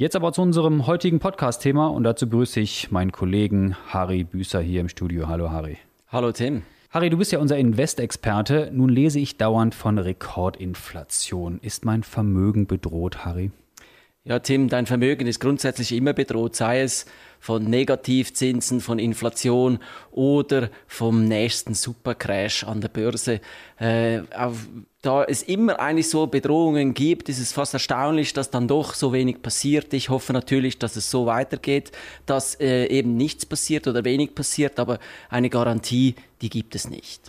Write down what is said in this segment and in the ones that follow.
Jetzt aber zu unserem heutigen Podcast-Thema und dazu begrüße ich meinen Kollegen Harry Büßer hier im Studio. Hallo Harry. Hallo Tim. Harry, du bist ja unser Investexperte. Nun lese ich dauernd von Rekordinflation. Ist mein Vermögen bedroht, Harry? Ja, Tim, dein Vermögen ist grundsätzlich immer bedroht, sei es von Negativzinsen, von Inflation oder vom nächsten Supercrash an der Börse. Äh, auf, da es immer eigentlich so Bedrohungen gibt, ist es fast erstaunlich, dass dann doch so wenig passiert. Ich hoffe natürlich, dass es so weitergeht, dass äh, eben nichts passiert oder wenig passiert, aber eine Garantie, die gibt es nicht.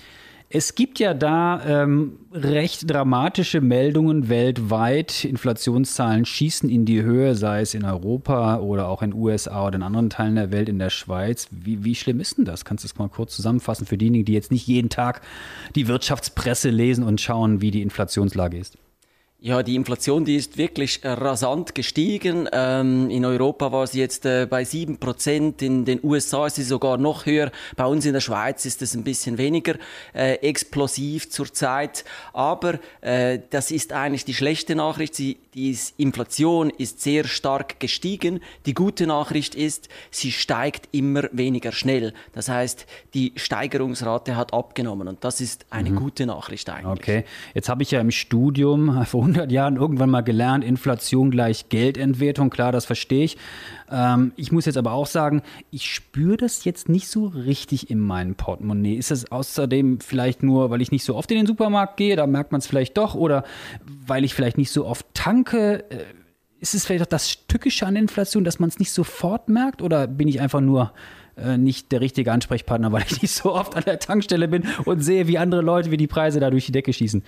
Es gibt ja da ähm, recht dramatische Meldungen weltweit. Inflationszahlen schießen in die Höhe, sei es in Europa oder auch in den USA oder in anderen Teilen der Welt, in der Schweiz. Wie, wie schlimm ist denn das? Kannst du das mal kurz zusammenfassen für diejenigen, die jetzt nicht jeden Tag die Wirtschaftspresse lesen und schauen, wie die Inflationslage ist? Ja, die Inflation, die ist wirklich rasant gestiegen. Ähm, in Europa war sie jetzt äh, bei sieben Prozent, in den USA ist sie sogar noch höher. Bei uns in der Schweiz ist es ein bisschen weniger äh, explosiv zurzeit. Aber äh, das ist eigentlich die schlechte Nachricht. Sie, die Inflation ist sehr stark gestiegen. Die gute Nachricht ist, sie steigt immer weniger schnell. Das heißt, die Steigerungsrate hat abgenommen und das ist eine mhm. gute Nachricht eigentlich. Okay, jetzt habe ich ja im Studium vor 100 Jahren irgendwann mal gelernt, Inflation gleich Geldentwertung, klar, das verstehe ich. Ähm, ich muss jetzt aber auch sagen, ich spüre das jetzt nicht so richtig in meinem Portemonnaie. Ist das außerdem vielleicht nur, weil ich nicht so oft in den Supermarkt gehe, da merkt man es vielleicht doch, oder weil ich vielleicht nicht so oft tanke? Äh, ist es vielleicht auch das Tückische an Inflation, dass man es nicht sofort merkt, oder bin ich einfach nur äh, nicht der richtige Ansprechpartner, weil ich nicht so oft an der Tankstelle bin und sehe, wie andere Leute, wie die Preise da durch die Decke schießen?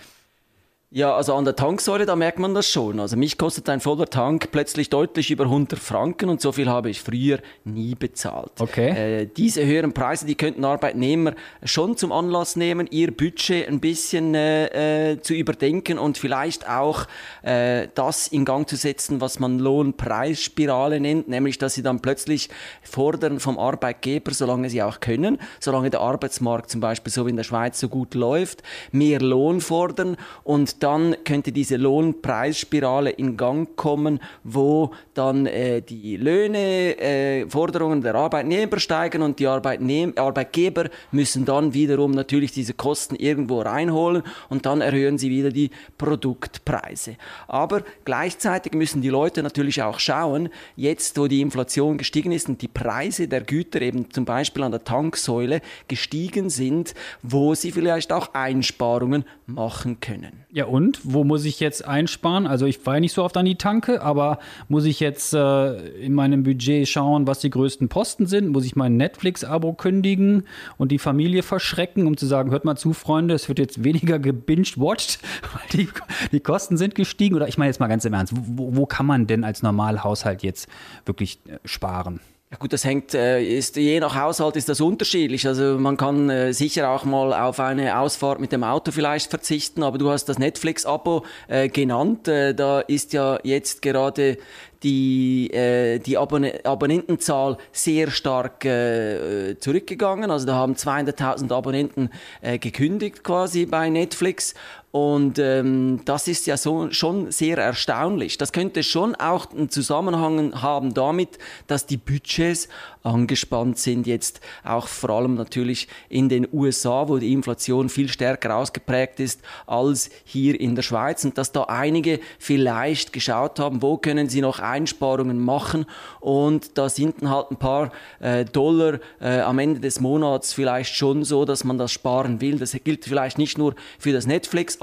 Ja, also an der Tanksäule, da merkt man das schon. Also mich kostet ein voller Tank plötzlich deutlich über 100 Franken und so viel habe ich früher nie bezahlt. Okay. Äh, diese höheren Preise, die könnten Arbeitnehmer schon zum Anlass nehmen, ihr Budget ein bisschen äh, äh, zu überdenken und vielleicht auch äh, das in Gang zu setzen, was man Lohnpreisspirale nennt, nämlich dass sie dann plötzlich fordern vom Arbeitgeber, solange sie auch können, solange der Arbeitsmarkt zum Beispiel so wie in der Schweiz so gut läuft, mehr Lohn fordern und dann könnte diese Lohnpreisspirale in Gang kommen, wo dann äh, die Löhne, äh, Forderungen der Arbeitnehmer steigen und die Arbeitnehm Arbeitgeber müssen dann wiederum natürlich diese Kosten irgendwo reinholen und dann erhöhen sie wieder die Produktpreise. Aber gleichzeitig müssen die Leute natürlich auch schauen, jetzt wo die Inflation gestiegen ist und die Preise der Güter eben zum Beispiel an der Tanksäule gestiegen sind, wo sie vielleicht auch Einsparungen machen können. Ja, und wo muss ich jetzt einsparen? Also ich fahre nicht so oft an die Tanke, aber muss ich jetzt äh, in meinem Budget schauen, was die größten Posten sind? Muss ich mein Netflix-Abo kündigen und die Familie verschrecken, um zu sagen, hört mal zu, Freunde, es wird jetzt weniger gebinged-watched, weil die, die Kosten sind gestiegen? Oder ich meine jetzt mal ganz im Ernst, wo, wo kann man denn als Normalhaushalt jetzt wirklich äh, sparen? Ja gut, das hängt, äh, ist, je nach Haushalt ist das unterschiedlich. Also man kann äh, sicher auch mal auf eine Ausfahrt mit dem Auto vielleicht verzichten, aber du hast das Netflix-Abo äh, genannt. Äh, da ist ja jetzt gerade die, äh, die Abon Abonnentenzahl sehr stark äh, zurückgegangen. Also da haben 200.000 Abonnenten äh, gekündigt quasi bei Netflix. Und ähm, das ist ja so, schon sehr erstaunlich. Das könnte schon auch einen Zusammenhang haben damit, dass die Budgets angespannt sind, jetzt auch vor allem natürlich in den USA, wo die Inflation viel stärker ausgeprägt ist als hier in der Schweiz und dass da einige vielleicht geschaut haben, wo können sie noch Einsparungen machen und da sind dann halt ein paar äh, Dollar äh, am Ende des Monats vielleicht schon so, dass man das sparen will. Das gilt vielleicht nicht nur für das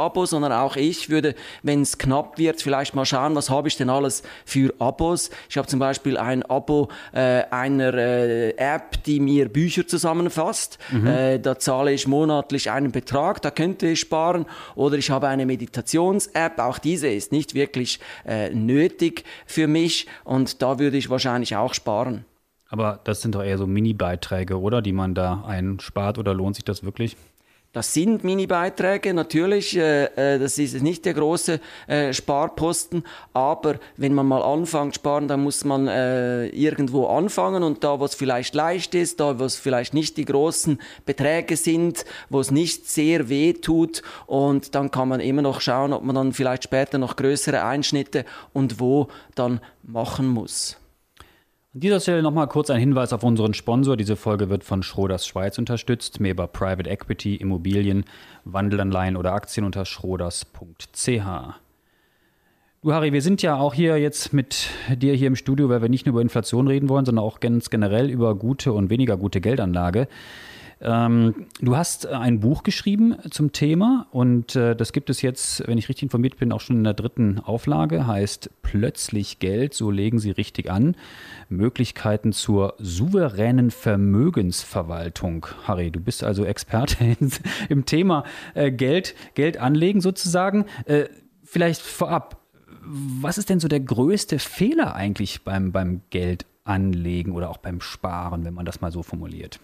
Netflix-Abo, sondern auch ich würde, wenn es knapp wird, vielleicht mal schauen, was habe ich denn alles für Abos. Ich habe zum Beispiel ein Abo äh, einer äh, App, die mir Bücher zusammenfasst. Mhm. Äh, da zahle ich monatlich einen Betrag, da könnte ich sparen. Oder ich habe eine Meditations-App, auch diese ist nicht wirklich äh, nötig für mich und da würde ich wahrscheinlich auch sparen. Aber das sind doch eher so Mini-Beiträge, oder? Die man da einspart oder lohnt sich das wirklich? Das sind Mini-Beiträge, natürlich, äh, äh, das ist nicht der große äh, Sparposten, aber wenn man mal anfängt sparen, dann muss man äh, irgendwo anfangen und da, wo es vielleicht leicht ist, da, wo es vielleicht nicht die großen Beträge sind, wo es nicht sehr weh tut und dann kann man immer noch schauen, ob man dann vielleicht später noch größere Einschnitte und wo dann machen muss. An dieser Stelle nochmal kurz ein Hinweis auf unseren Sponsor. Diese Folge wird von Schroders Schweiz unterstützt. Mehr über Private Equity, Immobilien, Wandelanleihen oder Aktien unter schroders.ch. Du Harry, wir sind ja auch hier jetzt mit dir hier im Studio, weil wir nicht nur über Inflation reden wollen, sondern auch ganz generell über gute und weniger gute Geldanlage. Ähm, du hast ein Buch geschrieben zum Thema und äh, das gibt es jetzt, wenn ich richtig informiert bin, auch schon in der dritten Auflage, heißt Plötzlich Geld, so legen Sie richtig an. Möglichkeiten zur souveränen Vermögensverwaltung. Harry, du bist also Experte im Thema äh, Geld, Geld anlegen sozusagen. Äh, vielleicht vorab, was ist denn so der größte Fehler eigentlich beim, beim Geld anlegen oder auch beim Sparen, wenn man das mal so formuliert?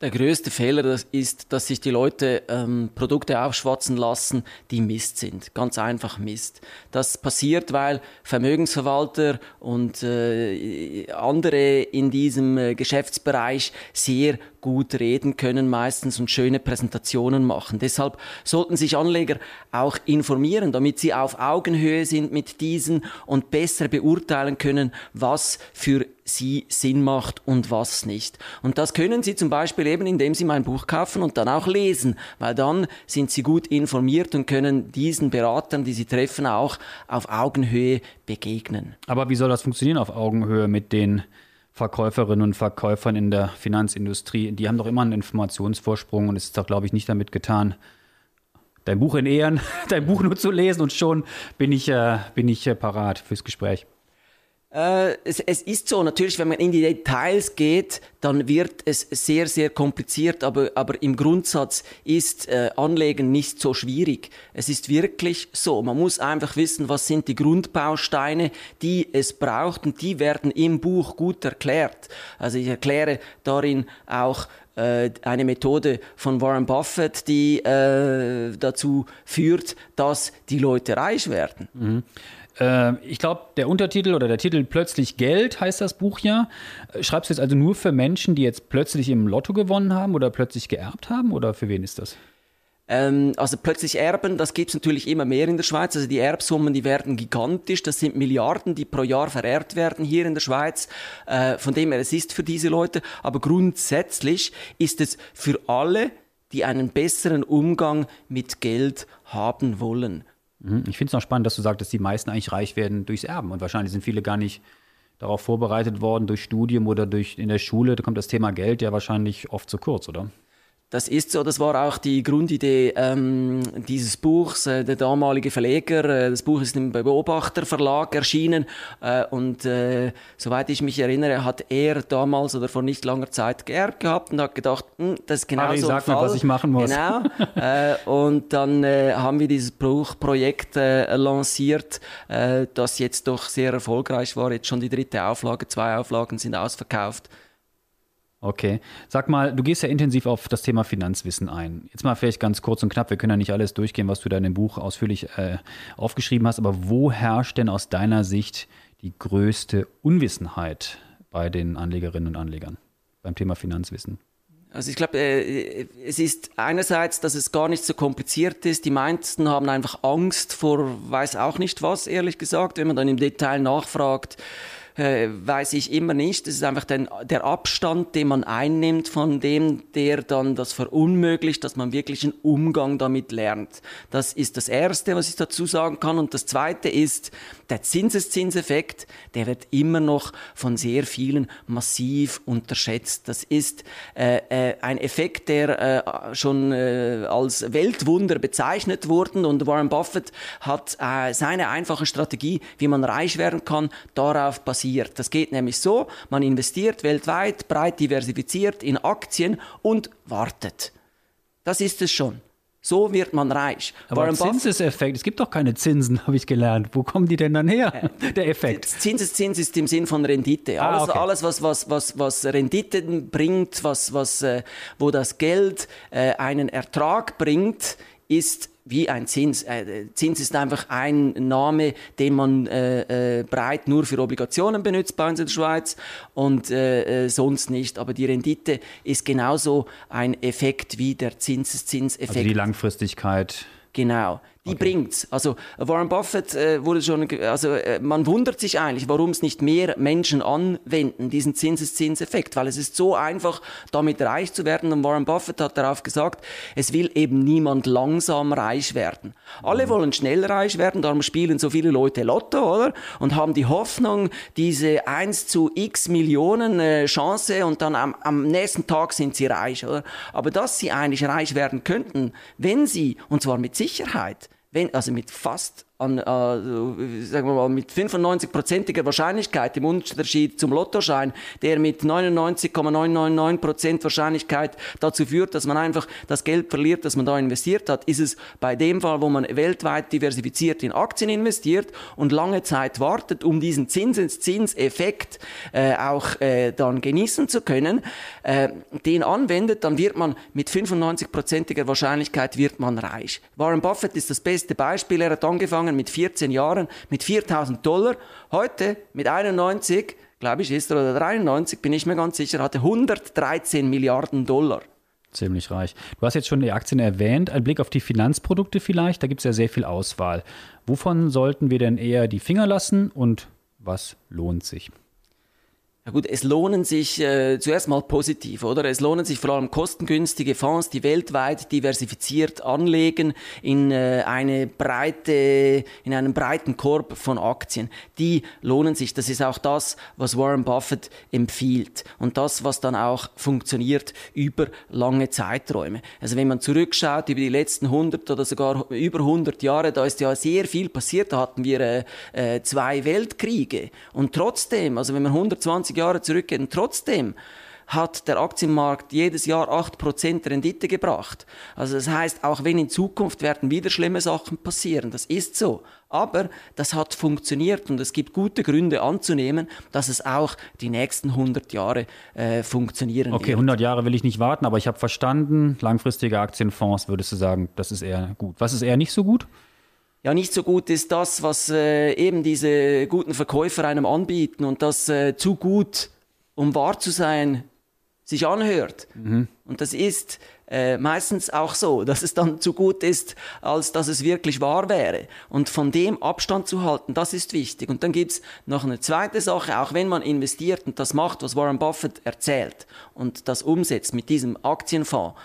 Der größte Fehler ist, dass sich die Leute ähm, Produkte aufschwatzen lassen, die Mist sind. Ganz einfach Mist. Das passiert, weil Vermögensverwalter und äh, andere in diesem äh, Geschäftsbereich sehr gut reden können meistens und schöne Präsentationen machen. Deshalb sollten sich Anleger auch informieren, damit sie auf Augenhöhe sind mit diesen und besser beurteilen können, was für sie Sinn macht und was nicht. Und das können Sie zum Beispiel eben, indem Sie mein Buch kaufen und dann auch lesen, weil dann sind Sie gut informiert und können diesen Beratern, die Sie treffen, auch auf Augenhöhe begegnen. Aber wie soll das funktionieren auf Augenhöhe mit den Verkäuferinnen und Verkäufern in der Finanzindustrie? Die haben doch immer einen Informationsvorsprung und es ist doch, glaube ich, nicht damit getan, dein Buch in Ehren, dein Buch nur zu lesen und schon bin ich, äh, bin ich äh, parat fürs Gespräch. Äh, es, es, ist so, natürlich, wenn man in die Details geht, dann wird es sehr, sehr kompliziert, aber, aber im Grundsatz ist äh, Anlegen nicht so schwierig. Es ist wirklich so. Man muss einfach wissen, was sind die Grundbausteine, die es braucht und die werden im Buch gut erklärt. Also ich erkläre darin auch äh, eine Methode von Warren Buffett, die äh, dazu führt, dass die Leute reich werden. Mhm. Äh, ich glaube, der Untertitel oder der Titel Plötzlich Geld heißt das Buch ja. Äh, schreibst du jetzt also nur für Menschen, die jetzt plötzlich im Lotto gewonnen haben oder plötzlich geerbt haben oder für wen ist das? Ähm, also plötzlich Erben, das gibt es natürlich immer mehr in der Schweiz. Also die Erbsummen, die werden gigantisch. Das sind Milliarden, die pro Jahr vererbt werden hier in der Schweiz. Äh, von dem her, es ist für diese Leute. Aber grundsätzlich ist es für alle, die einen besseren Umgang mit Geld haben wollen. Mhm. Ich finde es noch spannend, dass du sagst, dass die meisten eigentlich reich werden durchs Erben. Und wahrscheinlich sind viele gar nicht darauf vorbereitet worden durch Studium oder durch in der Schule. Da kommt das Thema Geld ja wahrscheinlich oft zu kurz, oder? Das ist so, das war auch die Grundidee ähm, dieses Buchs. Äh, der damalige Verleger, äh, das Buch ist im Beobachter Verlag erschienen äh, und äh, soweit ich mich erinnere, hat er damals oder vor nicht langer Zeit geerbt gehabt und hat gedacht, hm, das ist genau Harry, so ein sag Fall. Mir, was ich machen muss. Genau. äh, und dann äh, haben wir dieses Buchprojekt äh, lanciert, äh, das jetzt doch sehr erfolgreich war. Jetzt schon die dritte Auflage, zwei Auflagen sind ausverkauft. Okay. Sag mal, du gehst ja intensiv auf das Thema Finanzwissen ein. Jetzt mal vielleicht ganz kurz und knapp, wir können ja nicht alles durchgehen, was du da in dem Buch ausführlich äh, aufgeschrieben hast, aber wo herrscht denn aus deiner Sicht die größte Unwissenheit bei den Anlegerinnen und Anlegern beim Thema Finanzwissen? Also ich glaube, äh, es ist einerseits, dass es gar nicht so kompliziert ist. Die meisten haben einfach Angst vor, weiß auch nicht was, ehrlich gesagt, wenn man dann im Detail nachfragt äh, weiß ich immer nicht. Das ist einfach den, der Abstand, den man einnimmt von dem, der dann das verunmöglicht, dass man wirklich einen Umgang damit lernt. Das ist das Erste, was ich dazu sagen kann. Und das Zweite ist, der Zinseszinseffekt, der wird immer noch von sehr vielen massiv unterschätzt. Das ist äh, äh, ein Effekt, der äh, schon äh, als Weltwunder bezeichnet wurde. Und Warren Buffett hat äh, seine einfache Strategie, wie man reich werden kann, darauf basiert passiert. Das geht nämlich so, man investiert weltweit, breit diversifiziert in Aktien und wartet. Das ist es schon. So wird man reich. Aber Warren Zinseseffekt, es gibt doch keine Zinsen, habe ich gelernt. Wo kommen die denn dann her, der Effekt? Zinseszins ist im Sinn von Rendite. Ah, alles, okay. alles was, was, was, was Renditen bringt, was, was, äh, wo das Geld äh, einen Ertrag bringt, ist wie ein Zins. Äh, Zins ist einfach ein Name, den man äh, äh, breit nur für Obligationen benutzt bei uns in der Schweiz und äh, äh, sonst nicht. Aber die Rendite ist genauso ein Effekt wie der Zinseszinseffekt. Also die Langfristigkeit. Genau die okay. bringt's. Also Warren Buffett äh, wurde schon, also äh, man wundert sich eigentlich, warum es nicht mehr Menschen anwenden, diesen Zinseszinseffekt, weil es ist so einfach, damit reich zu werden. Und Warren Buffett hat darauf gesagt, es will eben niemand langsam reich werden. Alle mhm. wollen schnell reich werden, darum spielen so viele Leute Lotto, oder? Und haben die Hoffnung, diese 1 zu x Millionen äh, Chance und dann am, am nächsten Tag sind sie reich, oder? Aber dass sie eigentlich reich werden könnten, wenn sie, und zwar mit Sicherheit, wenn, also mit fast an, äh, sagen wir mal, mit 95-prozentiger Wahrscheinlichkeit im Unterschied zum Lottoschein, der mit 99,999% Wahrscheinlichkeit dazu führt, dass man einfach das Geld verliert, das man da investiert hat, ist es bei dem Fall, wo man weltweit diversifiziert in Aktien investiert und lange Zeit wartet, um diesen Zinseszinseffekt äh, auch äh, dann genießen zu können, äh, den anwendet, dann wird man mit 95-prozentiger Wahrscheinlichkeit wird man reich. Warren Buffett ist das beste Beispiel. Er hat angefangen angefangen mit 14 Jahren mit 4000 Dollar. Heute mit 91, glaube ich, ist er oder 93, bin ich mir ganz sicher, hatte 113 Milliarden Dollar. Ziemlich reich. Du hast jetzt schon die Aktien erwähnt. Ein Blick auf die Finanzprodukte vielleicht. Da gibt es ja sehr viel Auswahl. Wovon sollten wir denn eher die Finger lassen und was lohnt sich? Ja gut, es lohnen sich äh, zuerst mal positiv, oder? Es lohnen sich vor allem kostengünstige Fonds, die weltweit diversifiziert anlegen in äh, eine breite, in einen breiten Korb von Aktien. Die lohnen sich. Das ist auch das, was Warren Buffett empfiehlt und das, was dann auch funktioniert über lange Zeiträume. Also wenn man zurückschaut über die letzten 100 oder sogar über 100 Jahre, da ist ja sehr viel passiert. Da hatten wir äh, äh zwei Weltkriege und trotzdem, also wenn man 120 20 Jahre zurückgehen. Trotzdem hat der Aktienmarkt jedes Jahr 8% Rendite gebracht. Also das heißt, auch wenn in Zukunft werden wieder schlimme Sachen passieren, das ist so. Aber das hat funktioniert und es gibt gute Gründe anzunehmen, dass es auch die nächsten 100 Jahre äh, funktionieren okay, wird. Okay, 100 Jahre will ich nicht warten, aber ich habe verstanden, langfristige Aktienfonds würdest du sagen, das ist eher gut. Was ist eher nicht so gut? Ja nicht so gut ist das, was äh, eben diese guten Verkäufer einem anbieten und das äh, zu gut, um wahr zu sein, sich anhört. Mhm. Und das ist äh, meistens auch so, dass es dann zu gut ist, als dass es wirklich wahr wäre. Und von dem Abstand zu halten, das ist wichtig. Und dann gibt's noch eine zweite Sache, auch wenn man investiert und das macht, was Warren Buffett erzählt und das umsetzt mit diesem Aktienfonds,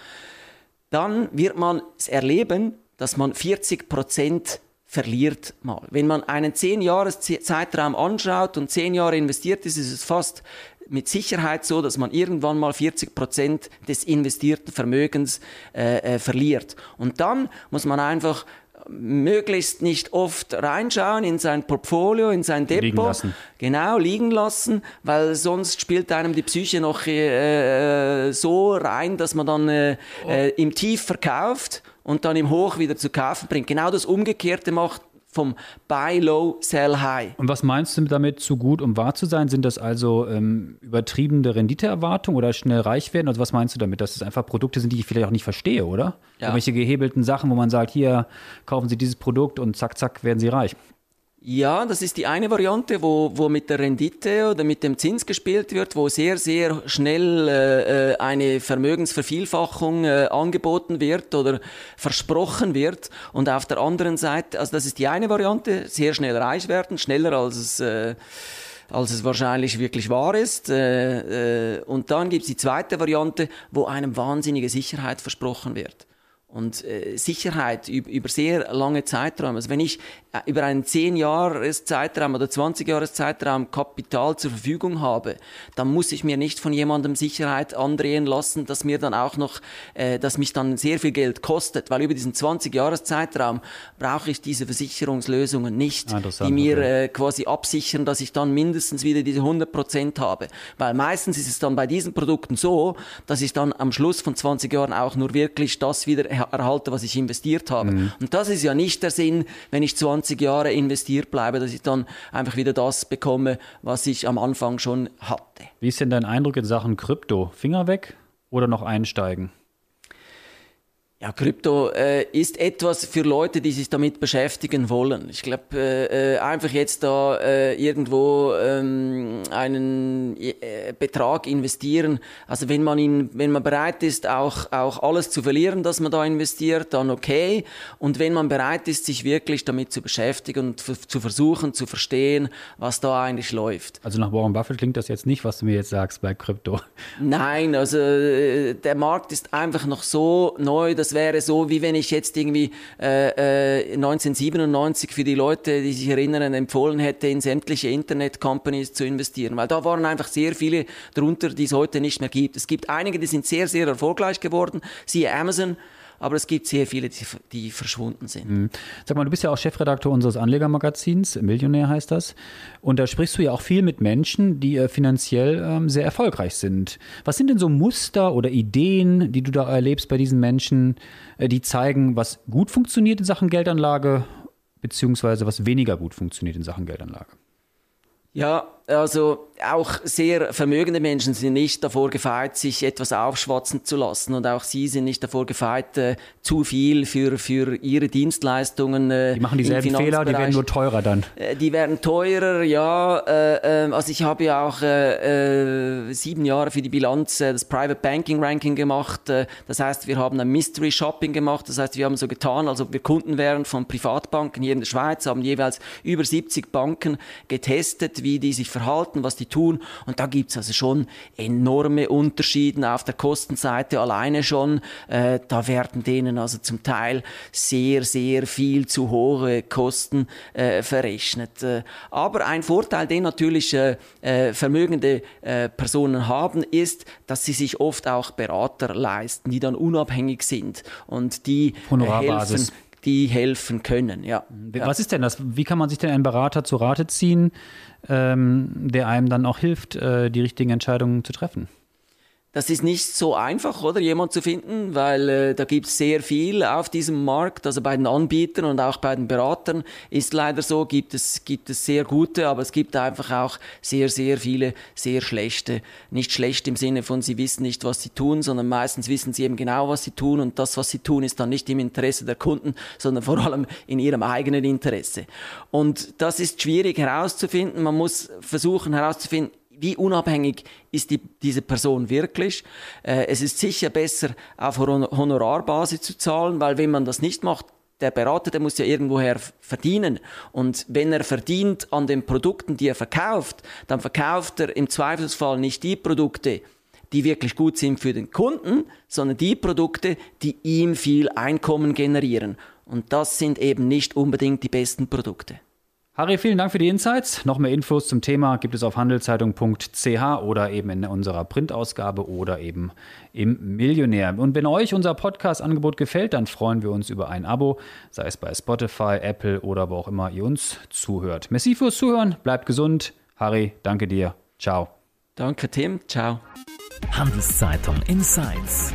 dann wird man es erleben, dass man 40 Prozent verliert mal. Wenn man einen 10-Jahres-Zeitraum anschaut und 10 Jahre investiert ist, ist es fast mit Sicherheit so, dass man irgendwann mal 40 Prozent des investierten Vermögens äh, äh, verliert. Und dann muss man einfach möglichst nicht oft reinschauen in sein Portfolio, in sein Depot. Liegen lassen. Genau, liegen lassen, weil sonst spielt einem die Psyche noch äh, äh so rein, dass man dann äh, oh. äh, im Tief verkauft und dann im Hoch wieder zu kaufen bringt. Genau das Umgekehrte macht vom Buy Low, Sell High. Und was meinst du damit, zu gut, um wahr zu sein? Sind das also ähm, übertriebene Renditeerwartungen oder schnell reich werden? Also was meinst du damit, dass es einfach Produkte sind, die ich vielleicht auch nicht verstehe, oder? Ja. Irgendwelche gehebelten Sachen, wo man sagt, hier kaufen Sie dieses Produkt und zack, zack, werden Sie reich. Ja, das ist die eine Variante, wo, wo mit der Rendite oder mit dem Zins gespielt wird, wo sehr, sehr schnell äh, äh, eine Vermögensvervielfachung äh, angeboten wird oder versprochen wird. Und auf der anderen Seite, also das ist die eine Variante, sehr schnell reich werden, schneller als es... Äh, als es wahrscheinlich wirklich wahr ist. Äh, äh, und dann gibt es die zweite Variante, wo einem wahnsinnige Sicherheit versprochen wird und äh, Sicherheit über, über sehr lange Zeiträume. Also wenn ich über einen 10-Jahres-Zeitraum oder 20-Jahres-Zeitraum Kapital zur Verfügung habe, dann muss ich mir nicht von jemandem Sicherheit andrehen lassen, dass mir dann auch noch, äh, dass mich dann sehr viel Geld kostet, weil über diesen 20-Jahres-Zeitraum brauche ich diese Versicherungslösungen nicht, die mir äh, quasi absichern, dass ich dann mindestens wieder diese 100 Prozent habe. Weil meistens ist es dann bei diesen Produkten so, dass ich dann am Schluss von 20 Jahren auch nur wirklich das wieder erhalte, was ich investiert habe. Mhm. Und das ist ja nicht der Sinn, wenn ich 20 Jahre investiert bleibe, dass ich dann einfach wieder das bekomme, was ich am Anfang schon hatte. Wie ist denn dein Eindruck in Sachen Krypto? Finger weg oder noch einsteigen? Ja, Krypto äh, ist etwas für Leute, die sich damit beschäftigen wollen. Ich glaube, äh, äh, einfach jetzt da äh, irgendwo ähm, einen äh, Betrag investieren. Also wenn man ihn, wenn man bereit ist, auch auch alles zu verlieren, dass man da investiert, dann okay. Und wenn man bereit ist, sich wirklich damit zu beschäftigen und zu versuchen zu verstehen, was da eigentlich läuft. Also nach Warren Buffett klingt das jetzt nicht, was du mir jetzt sagst bei Krypto. Nein, also äh, der Markt ist einfach noch so neu, dass das wäre so, wie wenn ich jetzt irgendwie äh, äh, 1997 für die Leute, die sich erinnern, empfohlen hätte, in sämtliche Internet-Companies zu investieren. Weil da waren einfach sehr viele darunter, die es heute nicht mehr gibt. Es gibt einige, die sind sehr, sehr erfolgreich geworden, siehe Amazon aber es gibt sehr viele, die, die verschwunden sind. Mhm. Sag mal, du bist ja auch Chefredakteur unseres Anlegermagazins, Millionär heißt das. Und da sprichst du ja auch viel mit Menschen, die äh, finanziell ähm, sehr erfolgreich sind. Was sind denn so Muster oder Ideen, die du da erlebst bei diesen Menschen, äh, die zeigen, was gut funktioniert in Sachen Geldanlage, beziehungsweise was weniger gut funktioniert in Sachen Geldanlage? Ja, also auch sehr vermögende Menschen sind nicht davor gefeit, sich etwas aufschwatzen zu lassen und auch sie sind nicht davor gefeit, äh, zu viel für, für ihre Dienstleistungen. Äh, die machen dieselben Fehler, die werden nur teurer dann. Äh, die werden teurer, ja. Äh, ähm, also ich habe ja auch äh, äh, sieben Jahre für die Bilanz das Private Banking Ranking gemacht. das heißt, wir haben ein Mystery Shopping gemacht. Das heißt, wir haben so getan, als ob wir Kunden wären von Privatbanken hier in der Schweiz, haben jeweils über 70 Banken getestet, wie die sich verhalten, was die tun. Und da gibt's also schon enorme Unterschiede auf der Kostenseite alleine schon. Äh, da werden denen also zum Teil sehr, sehr viel zu hohe Kosten äh, verrechnet. Äh, aber ein Vorteil, den natürlich äh, äh vermögende Personen haben, ist, dass sie sich oft auch Berater leisten, die dann unabhängig sind und die helfen, die helfen können. Ja. Was ist denn das? Wie kann man sich denn einen Berater zu Rate ziehen, ähm, der einem dann auch hilft, äh, die richtigen Entscheidungen zu treffen? Das ist nicht so einfach, oder, jemand zu finden, weil äh, da gibt es sehr viel auf diesem Markt. Also bei den Anbietern und auch bei den Beratern ist leider so, gibt es, gibt es sehr gute, aber es gibt einfach auch sehr, sehr viele sehr schlechte. Nicht schlecht im Sinne von, sie wissen nicht, was sie tun, sondern meistens wissen sie eben genau, was sie tun und das, was sie tun, ist dann nicht im Interesse der Kunden, sondern vor allem in ihrem eigenen Interesse. Und das ist schwierig herauszufinden. Man muss versuchen herauszufinden, wie unabhängig ist die, diese Person wirklich. Äh, es ist sicher besser, auf Honorarbasis zu zahlen, weil wenn man das nicht macht, der Berater, der muss ja irgendwoher verdienen. Und wenn er verdient an den Produkten, die er verkauft, dann verkauft er im Zweifelsfall nicht die Produkte, die wirklich gut sind für den Kunden, sondern die Produkte, die ihm viel Einkommen generieren. Und das sind eben nicht unbedingt die besten Produkte. Harry, vielen Dank für die Insights. Noch mehr Infos zum Thema gibt es auf handelszeitung.ch oder eben in unserer Printausgabe oder eben im Millionär. Und wenn euch unser Podcast-Angebot gefällt, dann freuen wir uns über ein Abo, sei es bei Spotify, Apple oder wo auch immer ihr uns zuhört. Merci fürs Zuhören, bleibt gesund. Harry, danke dir. Ciao. Danke, Tim. Ciao. Handelszeitung Insights.